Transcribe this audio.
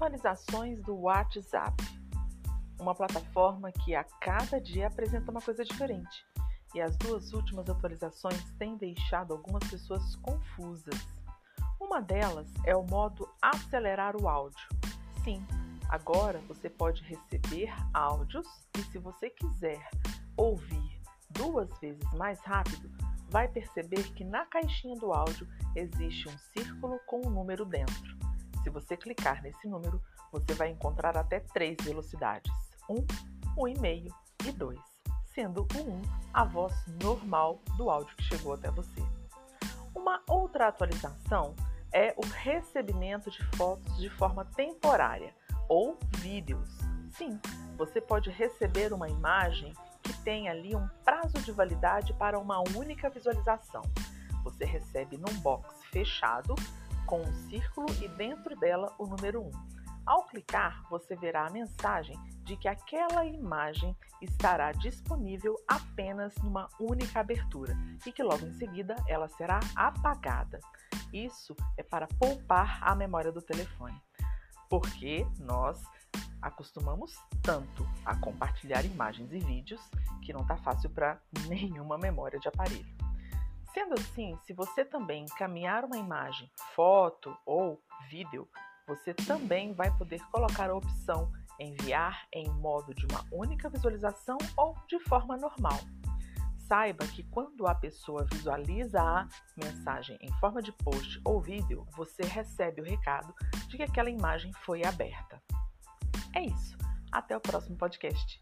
Atualizações do WhatsApp. Uma plataforma que a cada dia apresenta uma coisa diferente. E as duas últimas atualizações têm deixado algumas pessoas confusas. Uma delas é o modo acelerar o áudio. Sim, agora você pode receber áudios e, se você quiser ouvir duas vezes mais rápido, vai perceber que na caixinha do áudio existe um círculo com um número dentro. Se você clicar nesse número, você vai encontrar até três velocidades: 1, um, 1,5 e 2, sendo o 1 a voz normal do áudio que chegou até você. Uma outra atualização é o recebimento de fotos de forma temporária ou vídeos. Sim, você pode receber uma imagem que tem ali um prazo de validade para uma única visualização. Você recebe num box fechado com um círculo e dentro dela o número 1. Ao clicar, você verá a mensagem de que aquela imagem estará disponível apenas numa única abertura e que logo em seguida ela será apagada. Isso é para poupar a memória do telefone, porque nós acostumamos tanto a compartilhar imagens e vídeos que não está fácil para nenhuma memória de aparelho. Sendo assim, se você também encaminhar uma imagem, foto ou vídeo, você também vai poder colocar a opção enviar em modo de uma única visualização ou de forma normal. Saiba que quando a pessoa visualiza a mensagem em forma de post ou vídeo, você recebe o recado de que aquela imagem foi aberta. É isso. Até o próximo podcast.